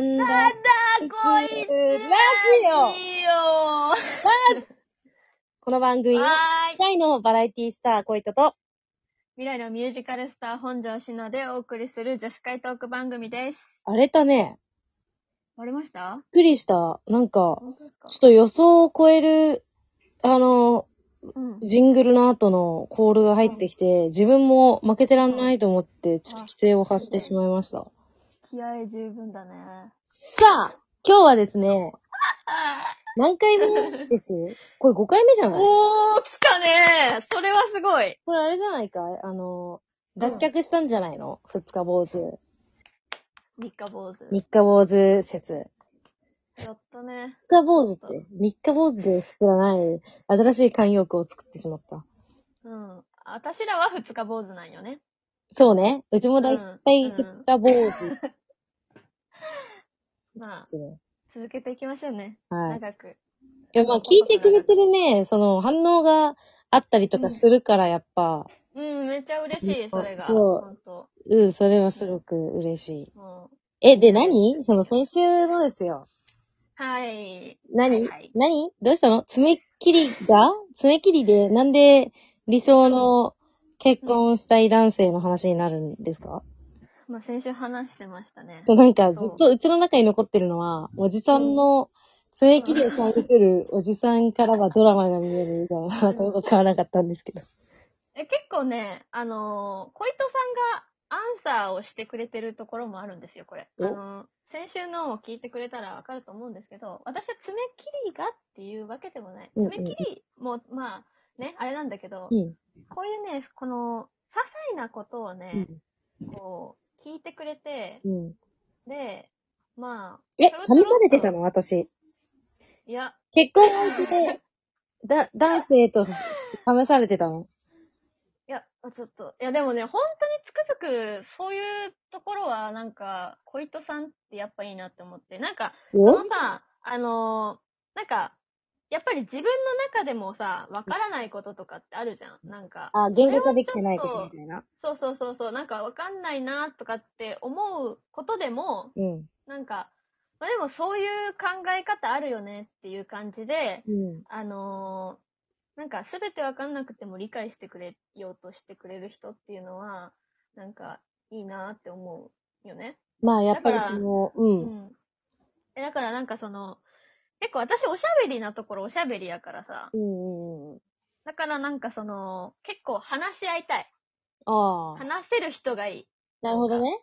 なんだ。だこいつラジオこの番組は、未。来のバラエティスター、コイトと、未来のミュージカルスター本庄しのでお送りする女子会トーク番組です。荒れたね。割れました？びっくりした。なんか、本当ですか？ちょっと予想を超える、あの、うん。ジングルの後のコールが入ってきて、自分も負けてらんないと思って、ちょっと規制を発してしまいました。気合十分だね。さあ、今日はですね、何回目です？これ5回目じゃない？おー、来たねそれはすごい。これあれじゃないか？いあの、脱却したんじゃないの？二日坊主。三日坊主。三日坊主説。やったね。二日坊主って、三日坊主で作らない、新しい慣用句を作ってしまった。うん。私らは二日坊主なんよね。そうね。うちもだいたいうん二日坊主まあ。続けていきましょうね。はい。長く。いや、まあ聞いてくれてるね、その反応があったりとかするから、やっぱ、うん、めっちゃ嬉しい、それが。そう。うん、それはすごく嬉しい。うんえ、で、何？その先週のですよ。はい。何、はいはい何？どうしたの？爪切りが？爪切りで、なんで理想の結婚したい男性の話になるんですか、まあ、先週話してましたね。そう、なんかずっとうちの中に残ってるのは、おじさんの爪切りを買いに来るおじさんからはドラマが見えるみたいな、なんかよく買わなかったんですけど。え、結構ね、あのー小糸さんがアンサーをしてくれてるところもあるんですよ、これ。あおのー先週のを聞いてくれたらわかると思うんですけど、私は爪切りがっていうわけでもない。爪切りも、まあ、ね、あれなんだけど、うん。こういうね、この、些細なことをうね、ん。こう、聞いてくれて、うん。で、まあ、え、試されてたの？私。いや、結婚相手で、だ、男性と試されてたの？いや、ちょっと、いやでもね、本当につくづく、そういうところは、なんか、小糸さんってやっぱいいなって思って、なんか、そおのさ、あのーなんか、やっぱり自分の中でもさ、わからないこととかってあるじゃん。なんか、あ、言語化できてないことみたいな。そうそうそうそう、なんかわかんないなとかって思うことでも、うん。なんか、まあでもそういう考え方あるよねっていう感じで、うん。あのーなんか全てわかんなくても理解してくれようとしてくれる人っていうのは、なんかいいなって思うよね。まあ、やっぱりその、う。うんん。えだからなんかその、結構私おしゃべりなところおしゃべりやからさ、うんうんうん。だからなんかその、結構話し合いたい。ああ。話せる人がいい。なるほどね。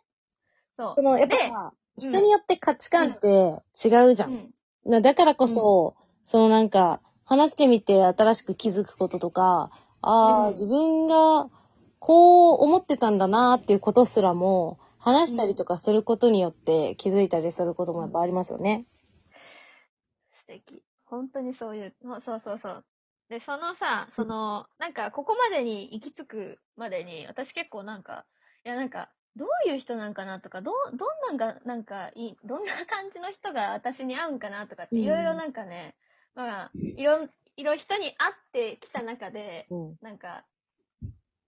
そう。その、やっぱ人によって価値観って違うじゃ。うんん。なだからこそ、そのなんか、話してみて新しく気づくこととか、ああ、うん自分がこう思ってたんだなっていうことすらも、話したりとかすることによって気づいたりすることもやっぱありますよね。素敵。本当にそういう、そうそうそうそう。で、そのさ、その、なんか、ここまでに行き着くまでに、私結構なんか、いやなんか、どういう人なんかなとか、どう、どんなんが、なんか、いい、どんな感じの人が私に合うんかなとかって、うんいろいろなんかね、まあ、いろん、いろ人に会ってきた中で、うん。なんか、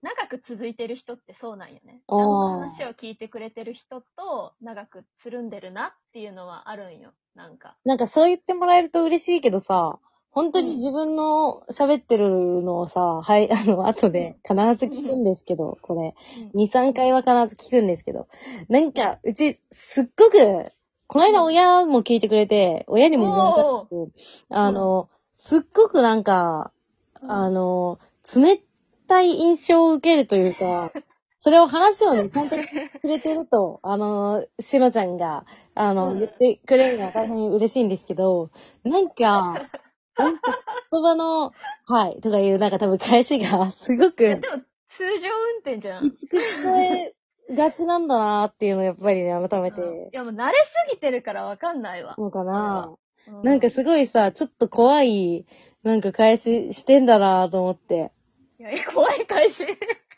長く続いてる人ってそうなんよね。ちゃんと話を聞いてくれてる人と長くつるんでるなっていうのはあるんよ。なんか。なんかそう言ってもらえると嬉しいけどさ、本当に自分の喋ってるのをさ、はい、あの、後で必ず聞くんですけど、これ、2、3回は必ず聞くんですけど、なんか、うち、すっごく、この間親も聞いてくれて、親にも言われたんですけど、あの、すっごくなんか、あの、冷たい印象を受けるというか、それを話すようにちゃんとくれてると、あの、しのちゃんが、あの、うん言ってくれるのは大変嬉しいんですけど、なんか、なんか言葉の、はい、とかいう、なんか多分返しが、すごく、でも、通常運転じゃん。きつく聞こえがちなんだなっていうのをやっぱりね、改めいて、やもう慣れすぎてるからわかんないわ。のかな。うなんかすごいさ、ちょっと怖い、なんか返ししてんだなと思って。いや、怖い返し。い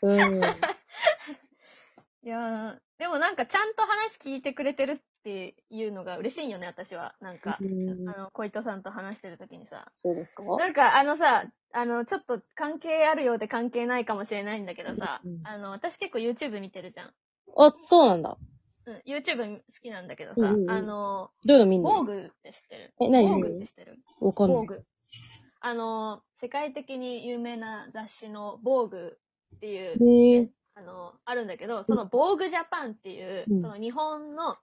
うん。やーでもなんかちゃんと話聞いてくれてるっていうのが嬉しいんよね、私は。なんか、うんあの、小糸さんと話してる時にさ。そうですか？なんかあのさ、あの、ちょっと関係あるようで関係ないかもしれないんだけどさうん、あの、私結構 YouTube 見てるじゃん。あ、そうなんだ。うん YouTube 好きなんだけどさ、うんうんうんあの、どういうの見んの？ボーグって知ってる？え、何？ボーグっ何て知ってる？わかんない。ボーグ。あの、世界的に有名な雑誌のボーグっていう、へえ。あの、あるんだけど、そのボーグジャパンっていう、うんその日本の、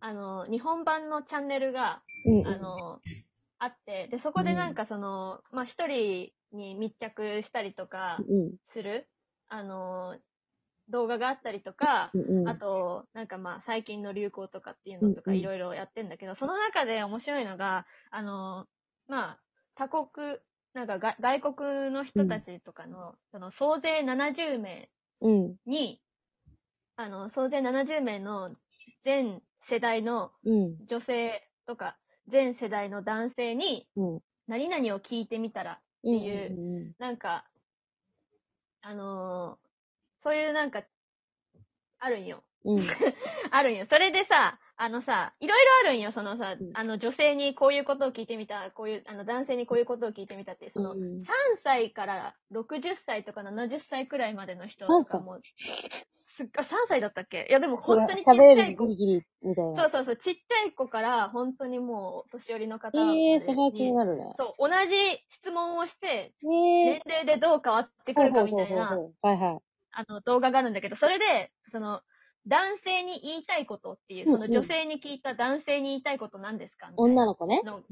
あの、日本版のチャンネルが、うん。あの、あって、で、そこでなんかその、まあ、一人に密着したりとかうん。する、あの、動画があったりとか、うんうん。あと、なんかまあ、最近の流行とかっていうのとかうんうんいろいろやってんだけど、その中で面白いのが、あの、まあ、他国、なんかが外国の人たちとかの、その総勢70名うん。に、あの、総勢70名の全世代のうん。女性とか、全世代の男性に、うん。何々を聞いてみたら、っていうなんか、あのーそういうなんか、あるんよ。うん。あるんよ。それでさ、あのさ、いろいろあるんよ。そのさうん、あの女性にこういうことを聞いてみた、こういう、あの男性にこういうことを聞いてみたってその、うん3歳から60歳とか70歳くらいまでの人とかも、すっあ、3歳だったっけ？いやでも本当にちっちゃい子るギリギリみたいな。そうそうそう、ちっちゃい子から、本当にもう、お年寄りの方ええー、それは気になるね。そう、同じ質問をして、ええ年齢でどう変わってくるかみたいな、はいはい。あの、動画があるんだけど、それで、その、男性に言いたいことっていう、そのうんうん女性に聞いた男性に言いたいこと何ですか？みたいな女の子ね。の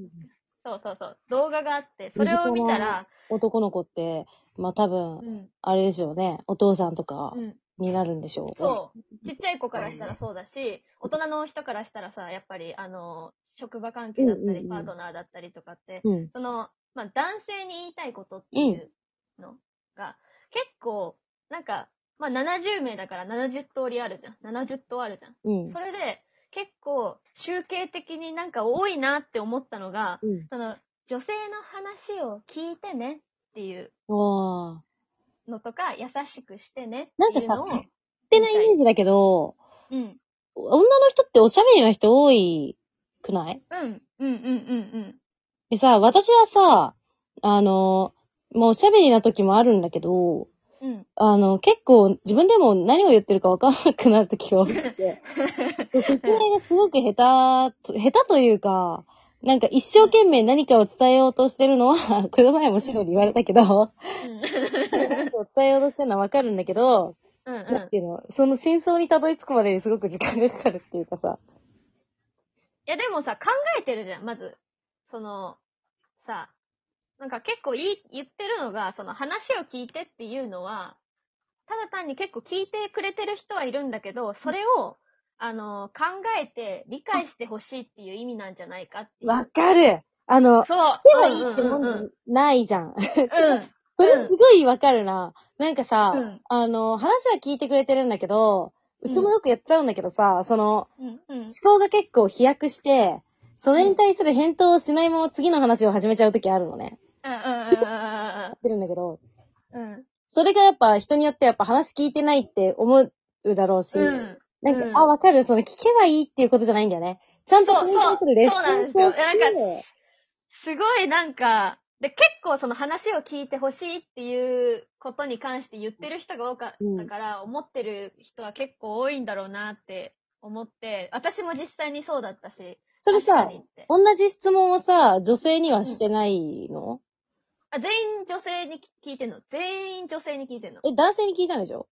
そうそうそう、動画があって、それを見たら、男の子って、まあ多分、うん、あれでしょうね。お父さんとかうん、になるんでしょう。そう。ちっちゃい子からしたらそうだし、大人の人からしたらさ、やっぱり、あの、職場関係だったり、うんうんうんパートナーだったりとかって、うん。その、まあ、男性に言いたいことっていうのが、結構、なんか、まあ、70名だから70通りあるじゃん。70通あるじゃん。うん。それで、結構、集計的になんか多いなって思ったのが、うん。その、女性の話を聞いてねっていうわあ。のとか、優しくしてねなんかさ、っていうのを、勝手なイメージだけど、うん。女の人っておしゃべりな人多いくない？うん、うん、うん、うん、でさ、私はさ、あの、もうおしゃべりな時もあるんだけど、うん。うん。あの、結構自分でも何を言ってるかわからなくなる時が多くて、説明がすごく下手と、下手というか、なんか一生懸命何かを伝えようとしてるのは、この前もシロに言われたけど、何かを伝えようとしてるのはわかるんだけど、うん、うん。なんていうの、その真相にたどり着くまでにすごく時間がかかるっていうかさ。いや、でもさ、考えてるじゃん、まず。その、さ、なんか結構いい言ってるのが、その話を聞いてっていうのは、ただ単に結構聞いてくれてる人はいるんだけど、それを、あの、考えて理解してほしいっていう意味なんじゃないかっていう。わかるあの、そう。聞けばいいってもんじゃうんうんうんないじゃん。うん。それすごいわかるな。なんかさ、うんあの、話は聞いてくれてるんだけど、うちもよくやっちゃうんだけどさ、その、うん。うん。思考が結構飛躍して、それに対する返答をしないまま次の話を始めちゃう時あるのね。うん。うん。やってるんだけど、うん。それがやっぱ人によってやっぱ話聞いてないって思うだろうし、うん。なんか、うんあ、わかる、その聞けばいいっていうことじゃないんだよね。ちゃんとそうそれに対するレッスそうそうなんですよンをして、なんすごいなんか、で、結構その話を聞いてほしいっていうことに関して言ってる人が多かったから、思ってる人は結構多いんだろうなって思って、私も実際にそうだったし、それさ確かに、って。同じ質問をさ、女性にはしてないの、あ、全員女性に聞いてんの？全員女性に聞いてんの？え、男性に聞いたんでしょ？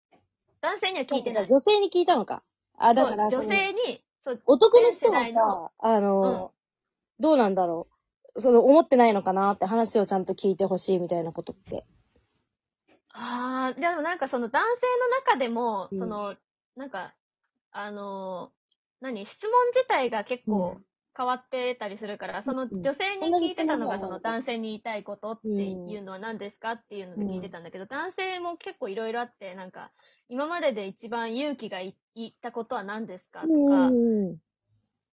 男性には聞いてない。女性に聞いたのか。あ、だから、女性に、そう、男の人はさ、あの、どうなんだろう。その、思ってないのかなって話をちゃんと聞いてほしいみたいなことって。ああ、でもなんかその男性の中でも、うんその、なんか、あのー何？質問自体が結構変わってたりするから、そのうん。女性に聞いてたのが、その男性に言いたいことっていうのは何ですかっていうので聞いてたんだけど、男性も結構いろいろあって、なんか、今までで一番勇気がい言ったことは何ですかとか、うん。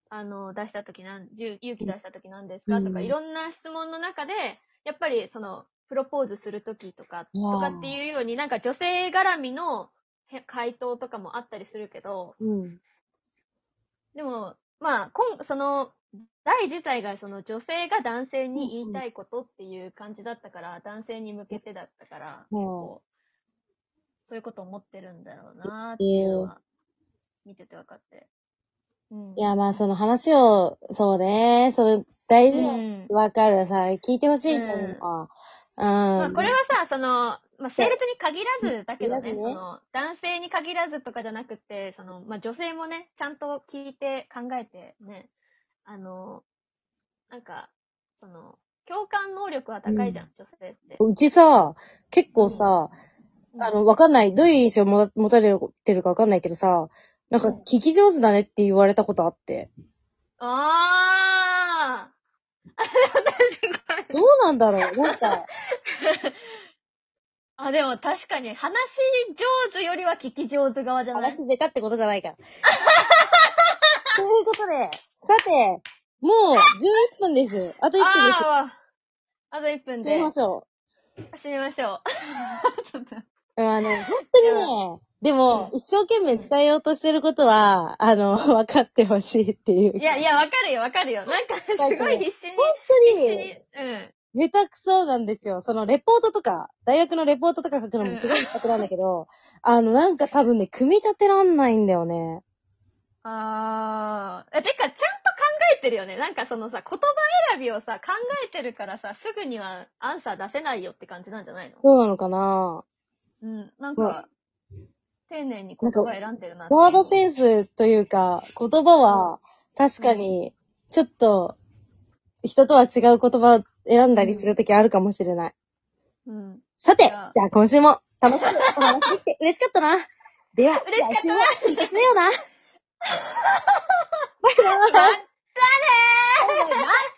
あの、出したときなん、勇気出したとき何ですか、うん。とか、いろんな質問の中で、やっぱりその、プロポーズするときとか、とかっていうように、なんか女性絡みのへ回答とかもあったりするけど、うん。でも、まあ、今、その、題自体がその女性が男性に言いたいことっていう感じだったから、男性に向けてだったから、結構、そういうこと思ってるんだろうなっていうのは、見てて分かって。うん。いや、まあ、その話を、そうね、その、大事うんわかるさ、聞いてほしいと思うわ。うん。まあ、これはさ、その、まあ、性別に限らずだけどね、ねその、男性に限らずとかじゃなくて、その、まあ、女性もね、ちゃんと聞いて考えてね、あの、なんか、その、共感能力は高いじゃん、女性って。うちさ、結構さ、うんあの、わかんない。どういう印象も持たれてるかわかんないけどさ、なんか、うん聞き上手だねって言われたことあって。あー。確かに。どうなんだろうなんか、あ、でも確かに、話し上手よりは聞き上手側じゃない？話べたってことじゃないから。ということで、さて、もう11分です。あと1分です。ああ、あと1分で締めましょ締めましょう。ちょっと。う。あの、本当にね、でも、一生懸命伝えようとしてることは、あの、分かってほしいっていう。いや、いや、わかるよ、わかるよ。なんか、すごい必死に、本当必死に、に、うん。下手くそなんですよ。その、レポートとか、大学のレポートとか書くのもすごい下手くなんだけど、あの、なんか多分ね、組み立てらんないんだよね。あー。え、てか、ちゃんと考えてるよね。なんかそのさ、言葉選びをさ、考えてるからさ、すぐにはアンサー出せないよって感じなんじゃないの？そうなのかなうん。なんか、丁寧に言葉選んでるなってワードセンスというか、言葉は、確かに、ちょっと、人とは違う言葉を選んだりするときあるかもしれない。うん。さて、じゃあ今週も楽しくお話できて嬉しかったな。では、嬉しかった来週も聞いてくれよな。バイバイ。またねー